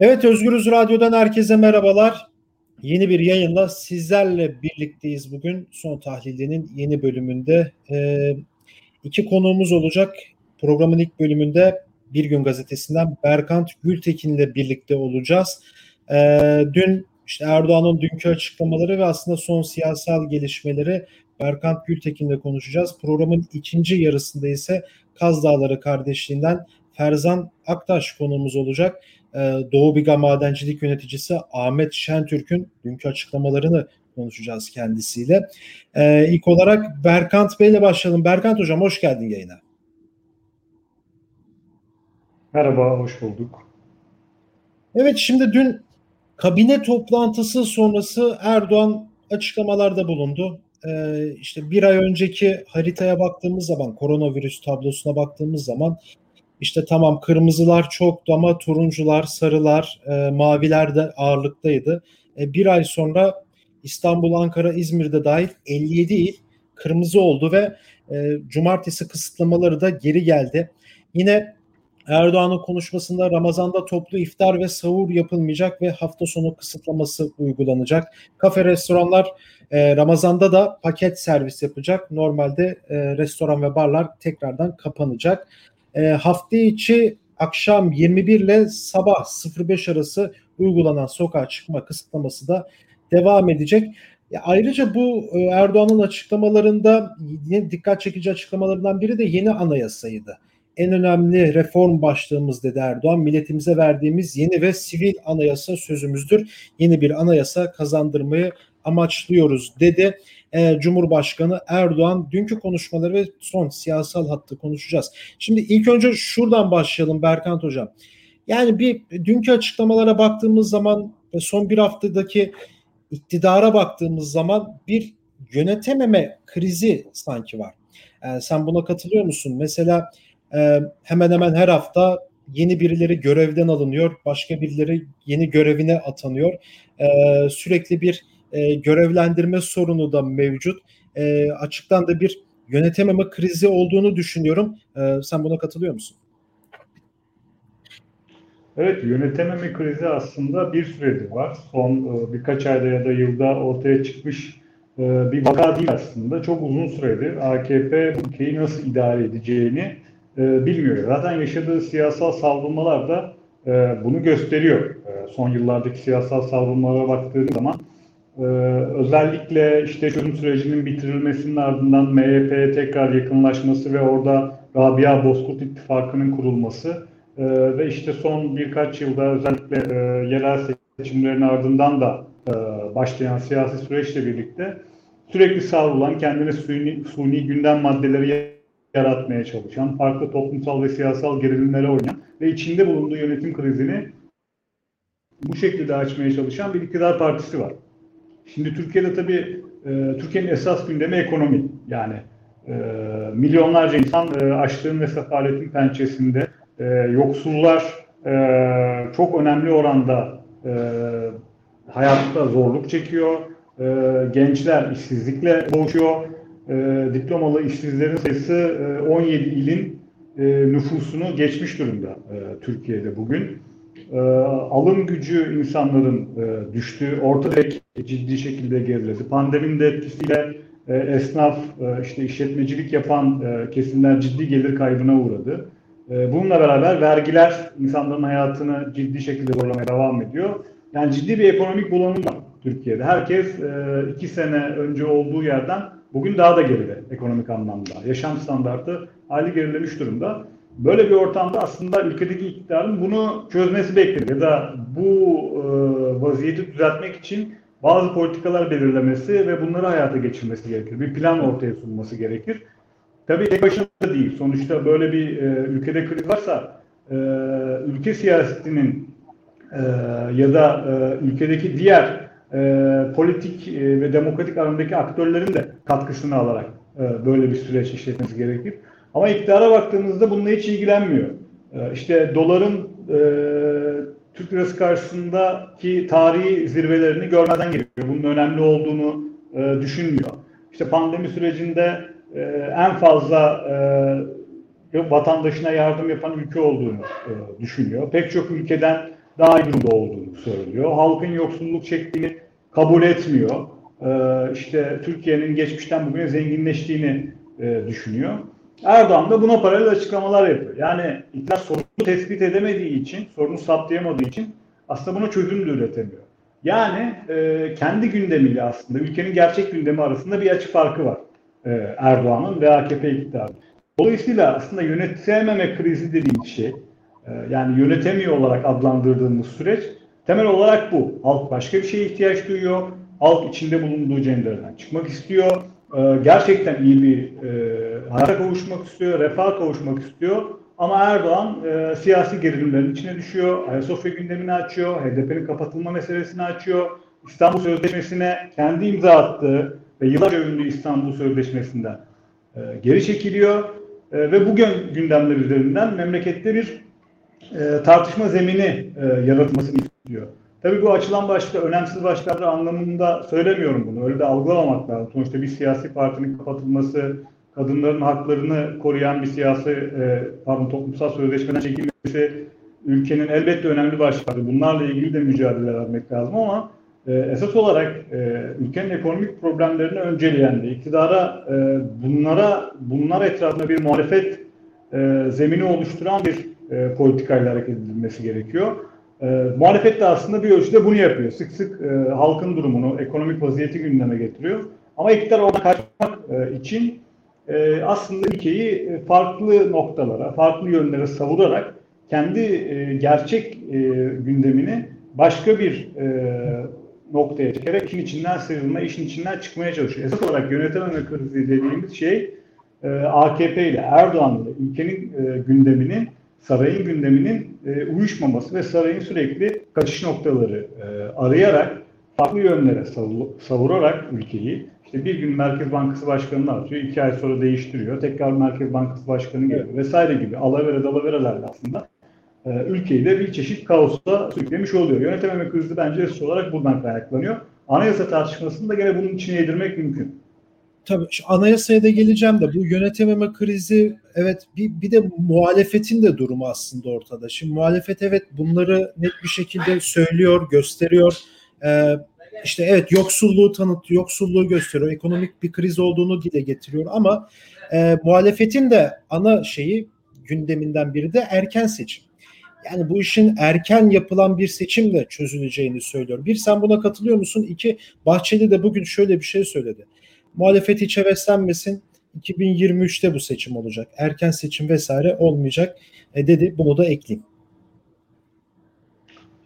Evet Özgürüz Radyo'dan herkese merhabalar. Yeni bir yayınla sizlerle birlikteyiz bugün. Son tahlilinin yeni bölümünde. Ee, iki konuğumuz olacak. Programın ilk bölümünde Bir Gün Gazetesi'nden Berkant Gültekin'le birlikte olacağız. Ee, dün işte Erdoğan'ın dünkü açıklamaları ve aslında son siyasal gelişmeleri Berkant Gültekin'le konuşacağız. Programın ikinci yarısında ise Kaz Dağları kardeşliğinden Ferzan Aktaş konuğumuz olacak. Ee, Doğu Biga Madencilik Yöneticisi Ahmet Şentürk'ün dünkü açıklamalarını konuşacağız kendisiyle. Ee, ilk olarak Berkant Bey ile başlayalım. Berkant Hocam hoş geldin yayına. Merhaba, hoş bulduk. Evet şimdi dün kabine toplantısı sonrası Erdoğan açıklamalarda bulundu. Ee, işte bir ay önceki haritaya baktığımız zaman, koronavirüs tablosuna baktığımız zaman işte tamam kırmızılar çoktu ama turuncular, sarılar, e, maviler de ağırlıktaydı. E, bir ay sonra İstanbul, Ankara, İzmir'de dahil 57 il kırmızı oldu ve e, cumartesi kısıtlamaları da geri geldi. Yine Erdoğan'ın konuşmasında Ramazan'da toplu iftar ve sahur yapılmayacak ve hafta sonu kısıtlaması uygulanacak. Kafe, restoranlar e, Ramazan'da da paket servis yapacak. Normalde e, restoran ve barlar tekrardan kapanacak. E, hafta içi akşam 21 ile sabah 05 arası uygulanan sokağa çıkma kısıtlaması da devam edecek. Ya ayrıca bu e, Erdoğan'ın açıklamalarında dikkat çekici açıklamalarından biri de yeni anayasaydı. En önemli reform başlığımız dedi Erdoğan. Milletimize verdiğimiz yeni ve sivil anayasa sözümüzdür. Yeni bir anayasa kazandırmayı amaçlıyoruz dedi. E, Cumhurbaşkanı Erdoğan dünkü konuşmaları ve son siyasal hattı konuşacağız. Şimdi ilk önce şuradan başlayalım Berkant Hocam. Yani bir dünkü açıklamalara baktığımız zaman ve son bir haftadaki iktidara baktığımız zaman bir yönetememe krizi sanki var. Yani sen buna katılıyor musun? Mesela e, hemen hemen her hafta yeni birileri görevden alınıyor, başka birileri yeni görevine atanıyor. E, sürekli bir e, görevlendirme sorunu da mevcut. E, açıktan da bir yönetememe krizi olduğunu düşünüyorum. E, sen buna katılıyor musun? Evet, yönetememe krizi aslında bir süredir var. Son e, birkaç ayda ya da yılda ortaya çıkmış e, bir vaka değil aslında. Çok uzun süredir AKP ülkeyi nasıl idare edeceğini e, bilmiyor. Zaten yaşadığı siyasal savrulmalar da e, bunu gösteriyor. E, son yıllardaki siyasal savrulmalara baktığım zaman ee, özellikle işte çözüm sürecinin bitirilmesinin ardından MHP'ye tekrar yakınlaşması ve orada Rabia Bozkurt İttifakı'nın kurulması e, ve işte son birkaç yılda özellikle e, yerel seçimlerin ardından da e, başlayan siyasi süreçle birlikte sürekli savrulan, kendine suni, suni gündem maddeleri yaratmaya çalışan, farklı toplumsal ve siyasal gerilimlere oynayan ve içinde bulunduğu yönetim krizini bu şekilde açmaya çalışan bir iktidar partisi var. Şimdi Türkiye'de tabii e, Türkiye'nin esas gündemi ekonomi. Yani e, milyonlarca insan e, açlığın ve sefaletin pençesinde. E, yoksullar e, çok önemli oranda e, hayatta zorluk çekiyor. E, gençler işsizlikle boğuşuyor. E, diplomalı işsizlerin sayısı e, 17 ilin e, nüfusunu geçmiş durumda e, Türkiye'de bugün e, alım gücü insanların e, düştüğü, orta direk ciddi şekilde geriledi. Pandeminin de etkisiyle e, esnaf, e, işte işletmecilik yapan e, kesimler ciddi gelir kaybına uğradı. E, bununla beraber vergiler insanların hayatını ciddi şekilde zorlamaya devam ediyor. Yani ciddi bir ekonomik bulanım var Türkiye'de. Herkes e, iki sene önce olduğu yerden bugün daha da geride ekonomik anlamda. Yaşam standartı hali gerilemiş durumda. Böyle bir ortamda aslında ülkedeki iktidarın bunu çözmesi beklenir ya da bu e, vaziyeti düzeltmek için bazı politikalar belirlemesi ve bunları hayata geçirmesi gerekir. Bir plan ortaya sunması gerekir. Tabii tek başına değil. Sonuçta böyle bir e, ülkede kriz varsa e, ülke siyasetinin e, ya da e, ülkedeki diğer e, politik e, ve demokratik alandaki aktörlerin de katkısını alarak e, böyle bir süreç işletmesi gerekir. Ama iktidara baktığımızda bununla hiç ilgilenmiyor. Ee, işte doların e, Türk lirası karşısındaki tarihi zirvelerini görmeden geliyor. Bunun önemli olduğunu e, düşünmüyor. İşte pandemi sürecinde e, en fazla e, vatandaşına yardım yapan ülke olduğunu e, düşünüyor. Pek çok ülkeden daha iyi durumda olduğunu söylüyor. Halkın yoksulluk çektiğini kabul etmiyor. Ee, işte Türkiye'nin geçmişten bugüne zenginleştiğini e, düşünüyor. Erdoğan da buna paralel açıklamalar yapıyor. Yani iktidar sorunu tespit edemediği için, sorunu saptayamadığı için aslında buna çözüm de üretemiyor. Yani e, kendi gündemiyle aslında ülkenin gerçek gündemi arasında bir açı farkı var e, Erdoğan'ın ve AKP iktidarı. Dolayısıyla aslında yönetememe krizi dediğimiz şey, e, yani yönetemiyor olarak adlandırdığımız süreç temel olarak bu. Halk başka bir şeye ihtiyaç duyuyor. Halk içinde bulunduğu cendereden çıkmak istiyor. E, gerçekten iyi bir e, hayata kavuşmak istiyor, refah kavuşmak istiyor. Ama Erdoğan e, siyasi gerilimlerin içine düşüyor. Ayasofya gündemini açıyor. HDP'nin kapatılma meselesini açıyor. İstanbul Sözleşmesi'ne kendi imza attığı ve yıllarca övündüğü İstanbul Sözleşmesi'nden e, geri çekiliyor. E, ve bugün gündemler üzerinden memlekette bir e, tartışma zemini e, yaratılmasını istiyor. Tabii bu açılan başka önemsiz başlıklar anlamında söylemiyorum bunu. Öyle de algılamamak lazım. Sonuçta bir siyasi partinin kapatılması, kadınların haklarını koruyan bir siyasi, e, pardon toplumsal sözleşmeden çekilmesi ülkenin elbette önemli başlıkları. Bunlarla ilgili de mücadele vermek lazım ama e, esas olarak e, ülkenin ekonomik problemlerini önceleyen de iktidara e, bunlara bunlar etrafında bir muhalefet e, zemini oluşturan bir e, politikayla hareket edilmesi gerekiyor. E, muhalefet de aslında bir ölçüde bunu yapıyor. Sık sık e, halkın durumunu, ekonomik vaziyeti gündeme getiriyor. Ama iktidar ona kaçmak e, için e, aslında ülkeyi e, farklı noktalara, farklı yönlere savurarak kendi e, gerçek e, gündemini başka bir e, noktaya çekerek işin içinden sıyrılma, işin içinden çıkmaya çalışıyor. Esas olarak yönetememe krizi dediğimiz şey e, AKP ile Erdoğan ile ülkenin e, gündeminin sarayın gündeminin e, uyuşmaması ve sarayın sürekli kaçış noktaları e, arayarak farklı yönlere savurarak ülkeyi işte bir gün Merkez Bankası Başkanı'nı atıyor, iki ay sonra değiştiriyor, tekrar Merkez Bankası Başkanı geliyor evet. vesaire gibi alavere dalaverelerle aslında e, ülkeyi de bir çeşit kaosa sürüklemiş oluyor. Yönetememe krizi bence esas olarak buradan kaynaklanıyor. Anayasa tartışmasını da gene bunun içine yedirmek mümkün. Tabii şu anayasaya da geleceğim de bu yönetememe krizi evet bir, bir de muhalefetin de durumu aslında ortada. Şimdi muhalefet evet bunları net bir şekilde söylüyor, gösteriyor. Ee, işte evet yoksulluğu tanıtıyor, yoksulluğu gösteriyor, ekonomik bir kriz olduğunu dile getiriyor ama e, muhalefetin de ana şeyi gündeminden biri de erken seçim. Yani bu işin erken yapılan bir seçimle çözüleceğini söylüyor. Bir sen buna katılıyor musun? İki Bahçeli de bugün şöyle bir şey söyledi. Muhalefet hiç heveslenmesin. 2023'te bu seçim olacak. Erken seçim vesaire olmayacak e, dedi. Bunu da ekleyeyim.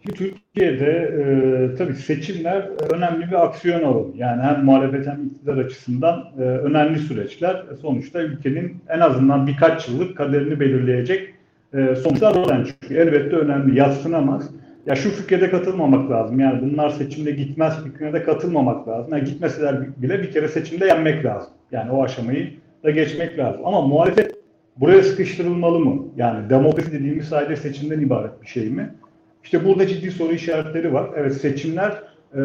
Türkiye'de e, tabii seçimler önemli bir aksiyon alanı. Yani hem muhalefet hem iktidar açısından e, önemli süreçler. Sonuçta ülkenin en azından birkaç yıllık kaderini belirleyecek e, sonuçlar oradan çıkıyor. Elbette önemli, yatsınamaz. Ya şu fikrede katılmamak lazım. Yani bunlar seçimde gitmez fikrine de katılmamak lazım. Yani gitmeseler bile bir kere seçimde yenmek lazım. Yani o aşamayı da geçmek lazım. Ama muhalefet buraya sıkıştırılmalı mı? Yani demokrasi dediğimiz sadece seçimden ibaret bir şey mi? İşte burada ciddi soru işaretleri var. Evet seçimler e,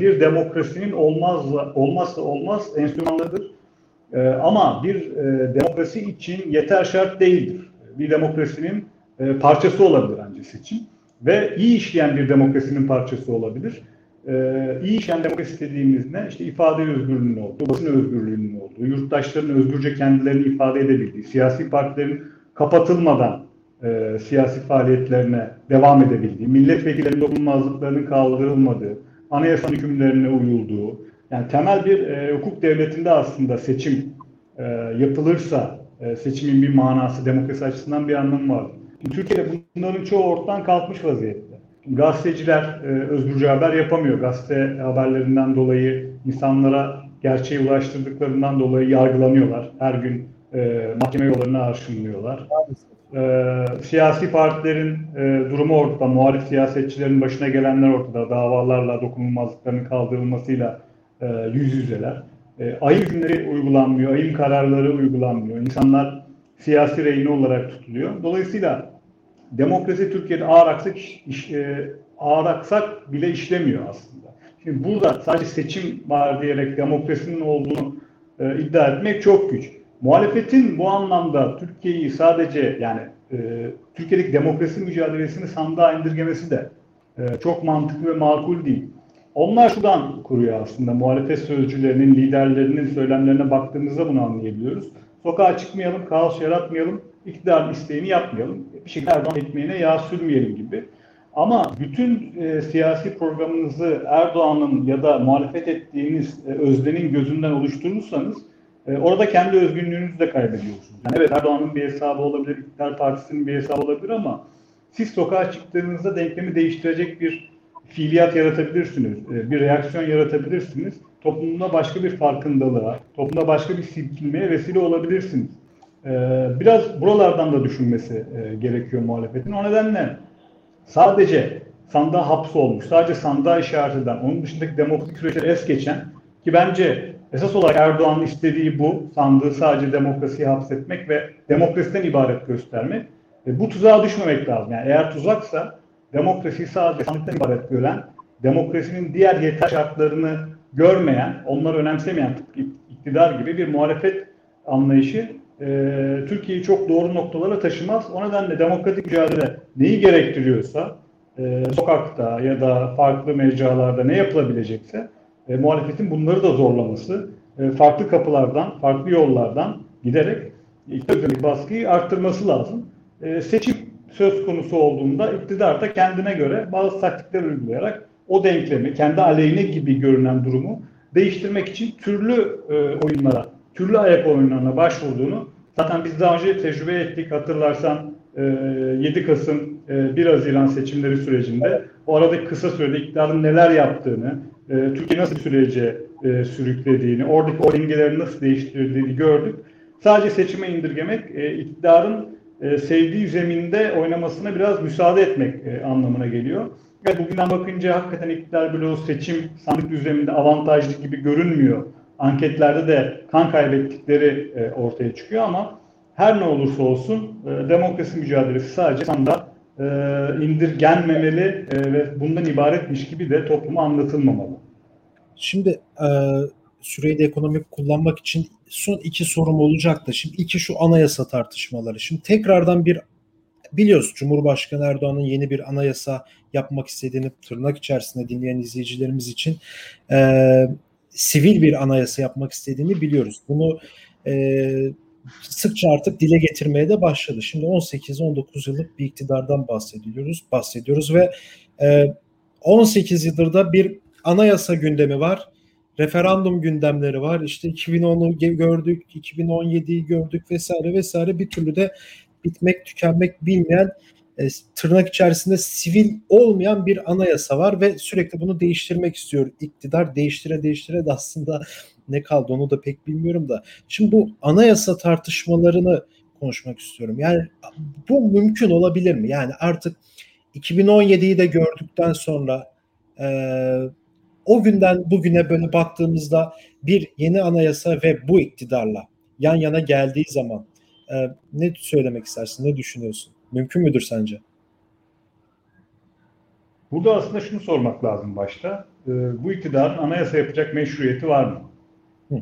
bir demokrasinin olmaz olmazsa olmaz enstrümanlarıdır. E, ama bir e, demokrasi için yeter şart değildir. Bir demokrasinin e, parçası olabilir ancak seçim. Ve iyi işleyen bir demokrasinin parçası olabilir. Ee, iyi işleyen demokrasi dediğimiz ne? İşte ifade özgürlüğünün olduğu, basın özgürlüğünün olduğu, yurttaşların özgürce kendilerini ifade edebildiği, siyasi partilerin kapatılmadan e, siyasi faaliyetlerine devam edebildiği, milletvekillerinin dokunulmazlıklarının kaldırılmadığı, anayasanın hükümlerine uyulduğu, yani temel bir e, hukuk devletinde aslında seçim e, yapılırsa e, seçimin bir manası, demokrasi açısından bir anlamı var. Türkiye'de bunların çoğu ortadan kalkmış vaziyette. Gazeteciler e, özgürce haber yapamıyor. Gazete haberlerinden dolayı insanlara gerçeği ulaştırdıklarından dolayı yargılanıyorlar. Her gün e, mahkeme yollarına arşınlıyorlar. E, siyasi partilerin e, durumu ortada. Muhalif siyasetçilerin başına gelenler ortada. Davalarla, dokunulmazlıklarının kaldırılmasıyla e, yüz yüzeler. E, ayın hükümleri uygulanmıyor, ayın kararları uygulanmıyor. İnsanlar siyasi reyni olarak tutuluyor. Dolayısıyla demokrasi Türkiye'de ağır aksak, iş, e, ağır aksak bile işlemiyor aslında. Şimdi burada sadece seçim var diyerek demokrasinin olduğunu e, iddia etmek çok güç. Muhalefetin bu anlamda Türkiye'yi sadece yani e, Türkiye'deki demokrasi mücadelesini sandığa indirgemesi de e, çok mantıklı ve makul değil. Onlar şuradan kuruyor aslında muhalefet sözcülerinin, liderlerinin söylemlerine baktığımızda bunu anlayabiliyoruz. Sokağa çıkmayalım, kaos yaratmayalım, iktidarın isteğini yapmayalım, bir şekilde Erdoğan ekmeğine yağ sürmeyelim gibi. Ama bütün e, siyasi programınızı Erdoğan'ın ya da muhalefet ettiğiniz e, özlemin gözünden oluşturursanız e, orada kendi özgünlüğünüzü de kaybediyorsunuz. Yani evet Erdoğan'ın bir hesabı olabilir, İktidar Partisi'nin bir hesabı olabilir ama siz sokağa çıktığınızda denklemi değiştirecek bir fiiliyat yaratabilirsiniz, e, bir reaksiyon yaratabilirsiniz. Toplumda başka bir farkındalığa, toplumda başka bir silkinmeye vesile olabilirsiniz. E, biraz buralardan da düşünmesi e, gerekiyor muhalefetin. O nedenle sadece sandığa hapsolmuş, sadece sandığa işaret eden, onun dışındaki demokratik süreçleri es geçen ki bence esas olarak Erdoğan'ın istediği bu, sandığı sadece demokrasiye hapsetmek ve demokrasiden ibaret göstermek. E, bu tuzağa düşmemek lazım. Yani eğer tuzaksa demokrasiyi sadece sandıktan ibaret gören, demokrasinin diğer yeter şartlarını görmeyen, onları önemsemeyen iktidar gibi bir muhalefet anlayışı e, Türkiye'yi çok doğru noktalara taşımaz. O nedenle demokratik mücadele neyi gerektiriyorsa e, sokakta ya da farklı mecralarda ne yapılabilecekse e, muhalefetin bunları da zorlaması, e, farklı kapılardan, farklı yollardan giderek iktidar baskıyı arttırması lazım. E, seçim söz konusu olduğunda iktidar da kendine göre bazı taktikler uygulayarak o denklemi, kendi aleyhine gibi görünen durumu değiştirmek için türlü e, oyunlara, türlü ayak oyunlarına başvurduğunu zaten biz daha önce tecrübe ettik. Hatırlarsan e, 7 Kasım e, 1 Haziran seçimleri sürecinde o aradaki kısa sürede iktidarın neler yaptığını, e, Türkiye nasıl bir sürece e, sürüklediğini, oradaki o dengeleri nasıl değiştirdiğini gördük. Sadece seçime indirgemek e, iktidarın e, sevdiği zeminde oynamasına biraz müsaade etmek e, anlamına geliyor. Bugünden bakınca hakikaten iktidar bloğu seçim sandık düzeninde avantajlı gibi görünmüyor. Anketlerde de kan kaybettikleri e, ortaya çıkıyor ama her ne olursa olsun e, demokrasi mücadelesi sadece sandığa e, indirgenmemeli e, ve bundan ibaretmiş gibi de topluma anlatılmamalı. Şimdi e, süreyi de ekonomik kullanmak için son iki sorum olacaktı. Şimdi iki şu anayasa tartışmaları. Şimdi tekrardan bir biliyoruz Cumhurbaşkanı Erdoğan'ın yeni bir anayasa yapmak istediğini tırnak içerisinde dinleyen izleyicilerimiz için e, sivil bir anayasa yapmak istediğini biliyoruz. Bunu e, sıkça artık dile getirmeye de başladı. Şimdi 18-19 yıllık bir iktidardan bahsediyoruz, bahsediyoruz ve e, 18 yıldır da bir anayasa gündemi var referandum gündemleri var. İşte 2010'u gördük, 2017'yi gördük vesaire vesaire bir türlü de bitmek tükenmek bilmeyen e, tırnak içerisinde sivil olmayan bir anayasa var ve sürekli bunu değiştirmek istiyor iktidar. Değiştire değiştire de aslında ne kaldı onu da pek bilmiyorum da. Şimdi bu anayasa tartışmalarını konuşmak istiyorum. Yani bu mümkün olabilir mi? Yani artık 2017'yi de gördükten sonra e, o günden bugüne böyle baktığımızda bir yeni anayasa ve bu iktidarla yan yana geldiği zaman e, ne söylemek istersin, ne düşünüyorsun? Mümkün müdür sence? Burada aslında şunu sormak lazım başta. E, bu iktidarın anayasa yapacak meşruiyeti var mı?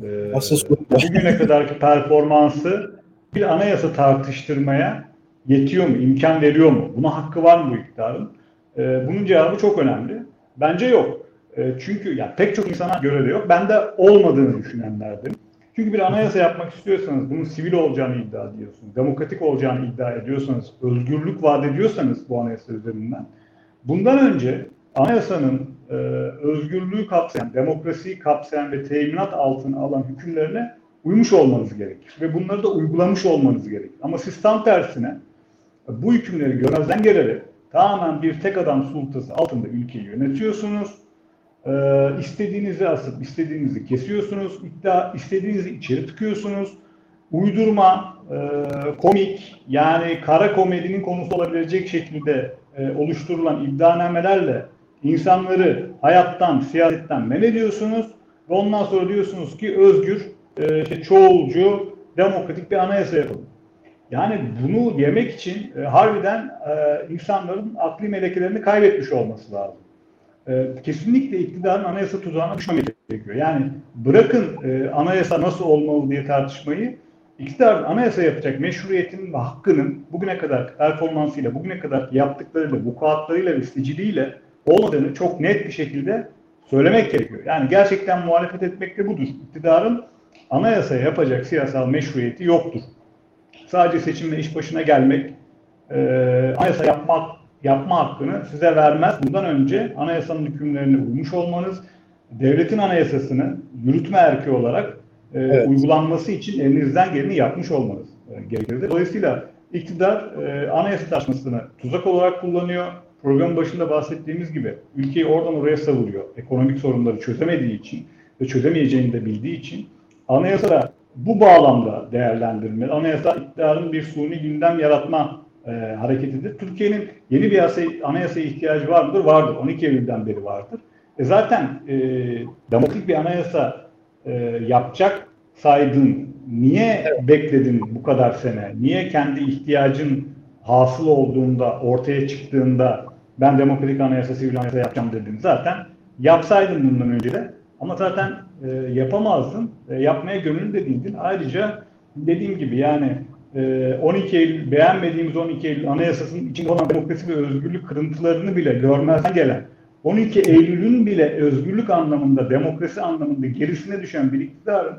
E, Asıl bugüne kadarki performansı bir anayasa tartıştırmaya yetiyor mu, imkan veriyor mu? Buna hakkı var mı bu iktidarın? E, bunun cevabı çok önemli. Bence yok. E, çünkü ya pek çok insana göre de yok. Ben de olmadığını düşünenlerdim. Çünkü bir anayasa yapmak istiyorsanız, bunun sivil olacağını iddia ediyorsunuz, demokratik olacağını iddia ediyorsanız, özgürlük vaat ediyorsanız bu anayasa üzerinden, bundan önce anayasanın e, özgürlüğü kapsayan, demokrasiyi kapsayan ve teminat altına alan hükümlerine uymuş olmanız gerekir. Ve bunları da uygulamış olmanız gerekir. Ama siz tam tersine bu hükümleri görmezden gelerek tamamen bir tek adam sultası altında ülkeyi yönetiyorsunuz e, istediğinizi asıp istediğinizi kesiyorsunuz. İddia, istediğinizi içeri tıkıyorsunuz. Uydurma, e, komik yani kara komedinin konusu olabilecek şekilde e, oluşturulan iddianamelerle insanları hayattan, siyasetten men ediyorsunuz ve ondan sonra diyorsunuz ki özgür, e, işte çoğulcu, demokratik bir anayasa yapalım. Yani bunu yemek için e, harbiden e, insanların akli melekelerini kaybetmiş olması lazım e, kesinlikle iktidarın anayasa tuzağına düşmemesi gerekiyor. Yani bırakın e, anayasa nasıl olmalı diye tartışmayı, iktidar anayasa yapacak meşruiyetinin ve hakkının bugüne kadar performansıyla, bugüne kadar yaptıklarıyla, vukuatlarıyla ve siciliyle olmadığını çok net bir şekilde söylemek gerekiyor. Yani gerçekten muhalefet etmek de budur. İktidarın anayasaya yapacak siyasal meşruiyeti yoktur. Sadece seçimle iş başına gelmek, e, anayasa yapmak yapma hakkını size vermez. Bundan önce anayasanın hükümlerine uymuş olmanız, devletin anayasasını yürütme erki olarak e, evet. uygulanması için elinizden geleni yapmış olmanız e, gerekir. Dolayısıyla iktidar e, anayasa tartışmasını tuzak olarak kullanıyor. Programın başında bahsettiğimiz gibi ülkeyi oradan oraya savuruyor. Ekonomik sorunları çözemediği için ve çözemeyeceğini de bildiği için anayasa bu bağlamda değerlendirme, anayasa iktidarın bir suni gündem yaratma e, hareketidir. Türkiye'nin yeni bir anayasa, anayasaya ihtiyacı var mıdır? Vardır. 12 Eylül'den beri vardır. E zaten e, demokratik bir anayasa e, yapacak saydın. Niye evet. bekledin bu kadar sene? Niye kendi ihtiyacın hasıl olduğunda, ortaya çıktığında ben demokratik anayasa, sivil anayasa yapacağım dedin. Zaten yapsaydın bundan önce de ama zaten e, yapamazdın. E, yapmaya gönüllü de değildin. Ayrıca dediğim gibi yani 12 e, Eylül beğenmediğimiz 12 Eylül Anayasası'nın içinde olan demokrasi ve özgürlük kırıntılarını bile görmezden gelen 12 Eylül'ün bile özgürlük anlamında, demokrasi anlamında gerisine düşen bir iktidarın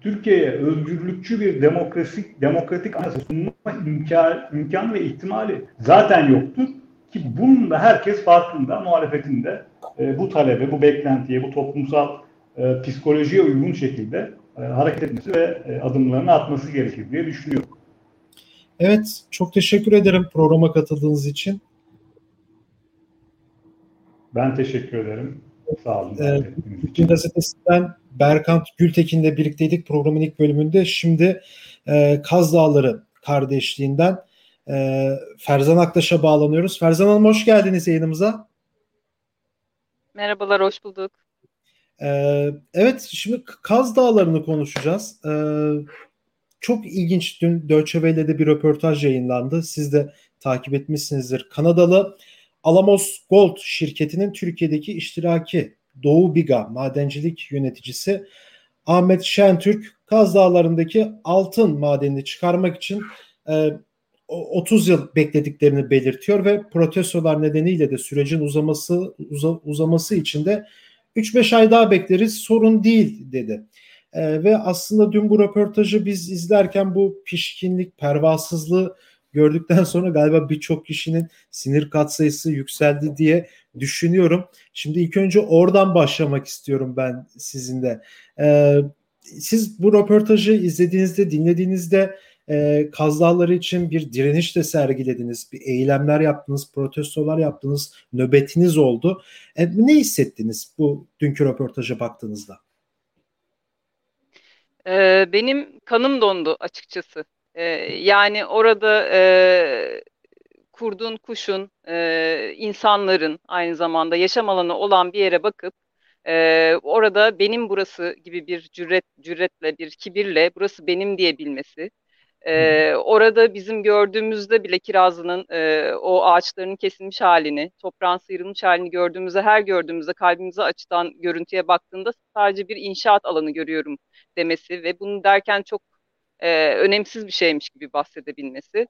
Türkiye'ye özgürlükçü bir demokrasi, demokratik anayasa sunma imkan, imkan ve ihtimali zaten yoktur. Ki bunun da herkes farkında, muhalefetinde e, bu talebe, bu beklentiye, bu toplumsal e, psikolojiye uygun şekilde e, hareket etmesi ve e, adımlarını atması gerekir diye düşünüyorum. Evet, çok teşekkür ederim programa katıldığınız için. Ben teşekkür ederim. Sağ olun. Ee, Türkiye Gazetesi'nden Berkant Gültekin'le birlikteydik programın ilk bölümünde. Şimdi e, Kaz Dağları kardeşliğinden e, Ferzan Aktaş'a bağlanıyoruz. Ferzan Hanım hoş geldiniz yayınımıza. Merhabalar, hoş bulduk. Ee, evet, şimdi Kaz Dağları'nı konuşacağız. Ee, çok ilginç. Dün Deutsche Welle'de bir röportaj yayınlandı. Siz de takip etmişsinizdir. Kanadalı Alamos Gold şirketinin Türkiye'deki iştiraki Doğu Biga madencilik yöneticisi Ahmet Şentürk Kaz Dağları'ndaki altın madenini çıkarmak için e, 30 yıl beklediklerini belirtiyor ve protestolar nedeniyle de sürecin uzaması uza, uzaması için de 3-5 ay daha bekleriz sorun değil dedi. E, ve aslında dün bu röportajı biz izlerken bu pişkinlik, pervasızlığı gördükten sonra galiba birçok kişinin sinir katsayısı yükseldi diye düşünüyorum. Şimdi ilk önce oradan başlamak istiyorum ben sizinle. Ee, siz bu röportajı izlediğinizde, dinlediğinizde e, Kaz için bir direniş de sergilediniz, bir eylemler yaptınız, protestolar yaptınız, nöbetiniz oldu. E, ne hissettiniz bu dünkü röportaja baktığınızda? Benim kanım dondu açıkçası. Ee, yani orada e, kurduğun kuşun, e, insanların aynı zamanda yaşam alanı olan bir yere bakıp e, orada benim burası gibi bir cüret, cüretle, bir kibirle burası benim diyebilmesi. E, orada bizim gördüğümüzde bile kirazının e, o ağaçlarının kesilmiş halini, toprağın sıyrılmış halini gördüğümüzde, her gördüğümüzde kalbimize açıdan görüntüye baktığında sadece bir inşaat alanı görüyorum demesi ve bunu derken çok e, önemsiz bir şeymiş gibi bahsedebilmesi.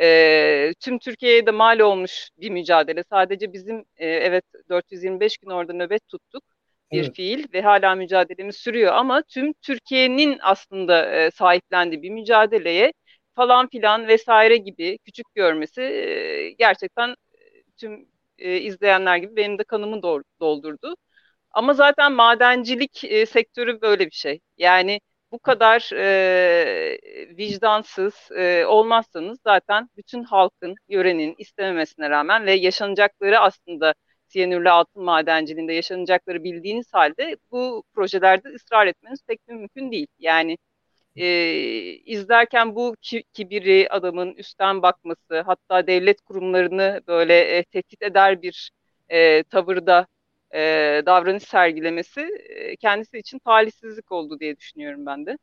E, tüm Türkiye'ye de mal olmuş bir mücadele. Sadece bizim e, evet 425 gün orada nöbet tuttuk bir evet. fiil ve hala mücadelemiz sürüyor ama tüm Türkiye'nin aslında e, sahiplendiği bir mücadeleye falan filan vesaire gibi küçük görmesi e, gerçekten tüm e, izleyenler gibi benim de kanımı doldurdu. Ama zaten madencilik e, sektörü böyle bir şey. Yani bu kadar e, vicdansız e, olmazsanız zaten bütün halkın, yörenin istememesine rağmen ve yaşanacakları aslında siyanürlü altın madenciliğinde yaşanacakları bildiğiniz halde bu projelerde ısrar etmeniz pek mümkün değil. Yani e, izlerken bu ki, kibiri adamın üstten bakması hatta devlet kurumlarını böyle e, tehdit eder bir e, tavırda e, davranış sergilemesi e, kendisi için talihsizlik oldu diye düşünüyorum ben de.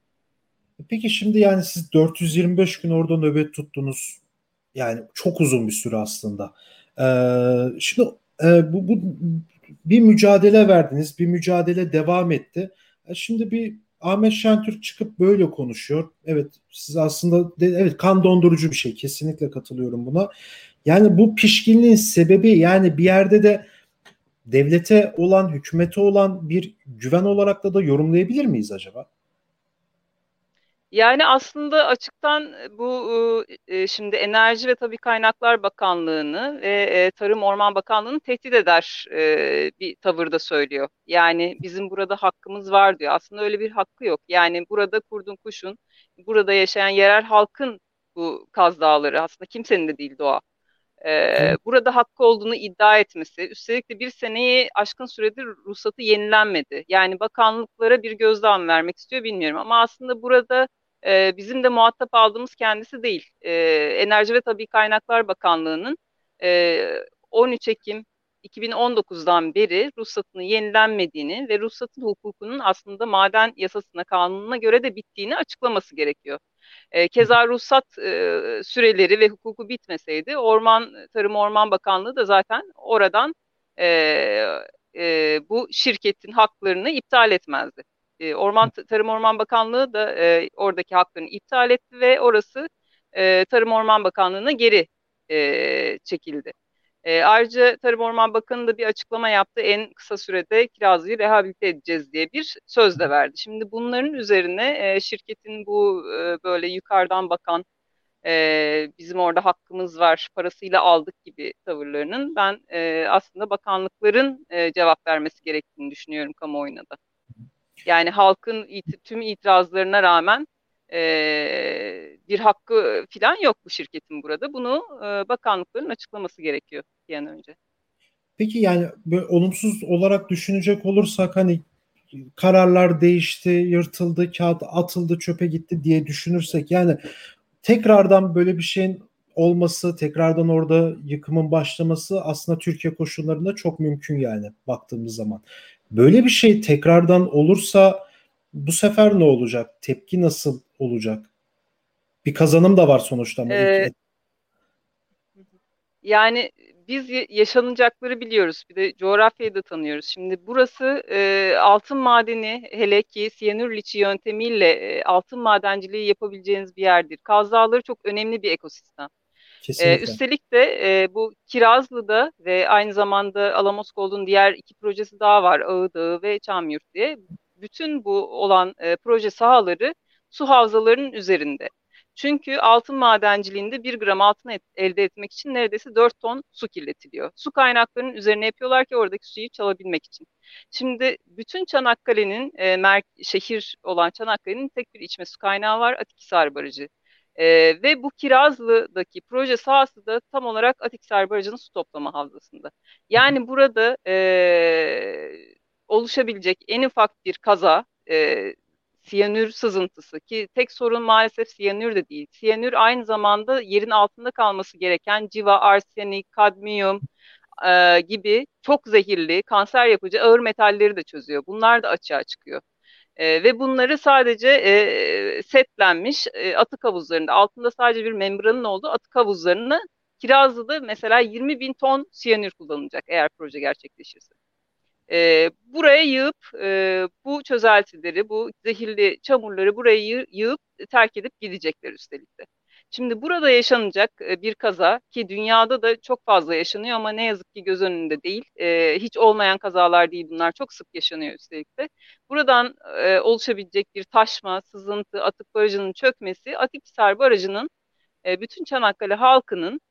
Peki şimdi yani siz 425 gün orada nöbet tuttunuz. Yani çok uzun bir süre aslında. Ee, şimdi e, bu, bu bir mücadele verdiniz. Bir mücadele devam etti. E, şimdi bir Ahmet Şentürk çıkıp böyle konuşuyor. Evet siz aslında de, evet kan dondurucu bir şey. Kesinlikle katılıyorum buna. Yani bu pişkinliğin sebebi yani bir yerde de devlete olan, hükümete olan bir güven olarak da da yorumlayabilir miyiz acaba? Yani aslında açıktan bu e, şimdi Enerji ve Tabii Kaynaklar Bakanlığı'nı ve e, Tarım Orman Bakanlığı'nı tehdit eder e, bir tavırda söylüyor. Yani bizim burada hakkımız var diyor. Aslında öyle bir hakkı yok. Yani burada kurdun kuşun, burada yaşayan yerel halkın bu Kaz Dağları aslında kimsenin de değil doğa burada hakkı olduğunu iddia etmesi, üstelik de bir seneyi aşkın süredir ruhsatı yenilenmedi. Yani bakanlıklara bir gözdağı vermek istiyor bilmiyorum ama aslında burada e, bizim de muhatap aldığımız kendisi değil. E, Enerji ve Tabii Kaynaklar Bakanlığı'nın e, 13 Ekim 2019'dan beri ruhsatını yenilenmediğini ve ruhsatın hukukunun aslında maden yasasına, kanununa göre de bittiğini açıklaması gerekiyor. E, keza ruhsat e, süreleri ve hukuku bitmeseydi Orman Tarım Orman Bakanlığı da zaten oradan e, e, bu şirketin haklarını iptal etmezdi. E, Orman Tarım Orman Bakanlığı da e, oradaki haklarını iptal etti ve orası e, Tarım Orman Bakanlığı'na geri e, çekildi. E, ayrıca Tarım Orman Bakanı da bir açıklama yaptı. En kısa sürede Kirazlı'yı rehabilite edeceğiz diye bir söz de verdi. Şimdi bunların üzerine e, şirketin bu e, böyle yukarıdan bakan e, bizim orada hakkımız var parasıyla aldık gibi tavırlarının ben e, aslında bakanlıkların e, cevap vermesi gerektiğini düşünüyorum kamuoyuna da. Yani halkın it tüm itirazlarına rağmen e, bir hakkı falan yok bu şirketin burada. Bunu e, bakanlıkların açıklaması gerekiyor bir an önce. Peki yani böyle olumsuz olarak düşünecek olursak hani kararlar değişti, yırtıldı, kağıt atıldı, çöpe gitti diye düşünürsek yani tekrardan böyle bir şeyin olması, tekrardan orada yıkımın başlaması aslında Türkiye koşullarında çok mümkün yani baktığımız zaman. Böyle bir şey tekrardan olursa bu sefer ne olacak? Tepki nasıl olacak? Bir kazanım da var sonuçta ama. Ee, yani biz yaşanacakları biliyoruz. Bir de coğrafyayı da tanıyoruz. Şimdi burası e, altın madeni hele ki siyanür liçi yöntemiyle e, altın madenciliği yapabileceğiniz bir yerdir. Kaz Dağları çok önemli bir ekosistem. Ee, üstelik de e, bu Kirazlı'da ve aynı zamanda Alamos Gold'un diğer iki projesi daha var. Ağı ve Çamyurt diye. Bütün bu olan e, proje sahaları su havzalarının üzerinde. Çünkü altın madenciliğinde bir gram altın et, elde etmek için neredeyse 4 ton su kirletiliyor. Su kaynaklarının üzerine yapıyorlar ki oradaki suyu çalabilmek için. Şimdi bütün Çanakkale'nin e, mer- şehir olan Çanakkale'nin tek bir içme su kaynağı var Atikhisar Barajı. E, ve bu Kirazlı'daki proje sahası da tam olarak Atikhisar Barajı'nın su toplama havzasında. Yani burada e, oluşabilecek en ufak bir kaza, e, siyanür sızıntısı ki tek sorun maalesef siyanür de değil. Siyanür aynı zamanda yerin altında kalması gereken civa, arsenik, kadmiyum e, gibi çok zehirli, kanser yapıcı ağır metalleri de çözüyor. Bunlar da açığa çıkıyor. E, ve bunları sadece e, setlenmiş e, atık havuzlarında, altında sadece bir membranın olduğu atık havuzlarını Kirazlı'da mesela 20 bin ton siyanür kullanılacak eğer proje gerçekleşirse e, buraya yığıp e, bu çözeltileri, bu zehirli çamurları buraya yığıp terk edip gidecekler üstelik de. Şimdi burada yaşanacak bir kaza ki dünyada da çok fazla yaşanıyor ama ne yazık ki göz önünde değil. Hiç olmayan kazalar değil bunlar çok sık yaşanıyor üstelik de. Buradan oluşabilecek bir taşma, sızıntı, atık barajının çökmesi Atikhisar Barajı'nın bütün Çanakkale halkının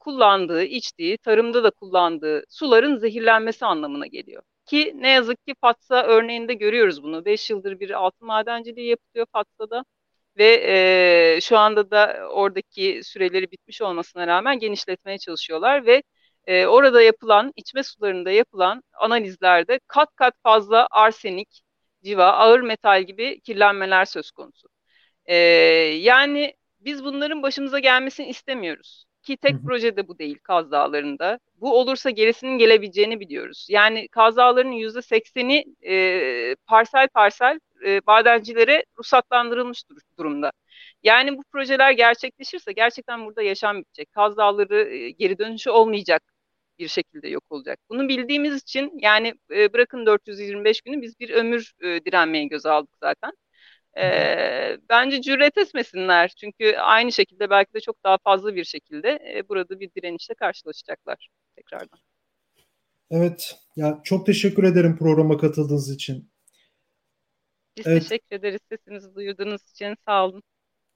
kullandığı, içtiği, tarımda da kullandığı suların zehirlenmesi anlamına geliyor. Ki ne yazık ki Fatsa örneğinde görüyoruz bunu. 5 yıldır bir altın madenciliği yapılıyor Fatsa'da ve e, şu anda da oradaki süreleri bitmiş olmasına rağmen genişletmeye çalışıyorlar ve e, orada yapılan içme sularında yapılan analizlerde kat kat fazla arsenik, civa, ağır metal gibi kirlenmeler söz konusu. E, yani biz bunların başımıza gelmesini istemiyoruz. Ki tek proje de bu değil Kaz Dağları'nda. Bu olursa gerisinin gelebileceğini biliyoruz. Yani Kaz Dağları'nın %80'i e, parsel parsel e, madencilere ruhsatlandırılmış dur- durumda. Yani bu projeler gerçekleşirse gerçekten burada yaşam bitecek. Kaz Dağları e, geri dönüşü olmayacak bir şekilde yok olacak. Bunu bildiğimiz için yani e, bırakın 425 günü biz bir ömür e, direnmeye göz aldık zaten. E, bence cüret etmesinler. Çünkü aynı şekilde belki de çok daha fazla bir şekilde e, burada bir direnişle karşılaşacaklar tekrardan. Evet. Ya çok teşekkür ederim programa katıldığınız için. Biz evet. teşekkür ederiz sesinizi duyurduğunuz için. Sağ olun.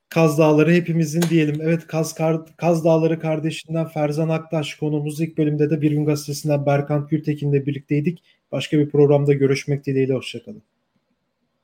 Kaz Dağları hepimizin diyelim. Evet Kaz, Kar, Kaz Dağları kardeşinden Ferzan Aktaş konuğumuz ilk bölümde de Bir Gün Gazetesi'nden Berkant Gültekin'le birlikteydik. Başka bir programda görüşmek dileğiyle. Hoşçakalın.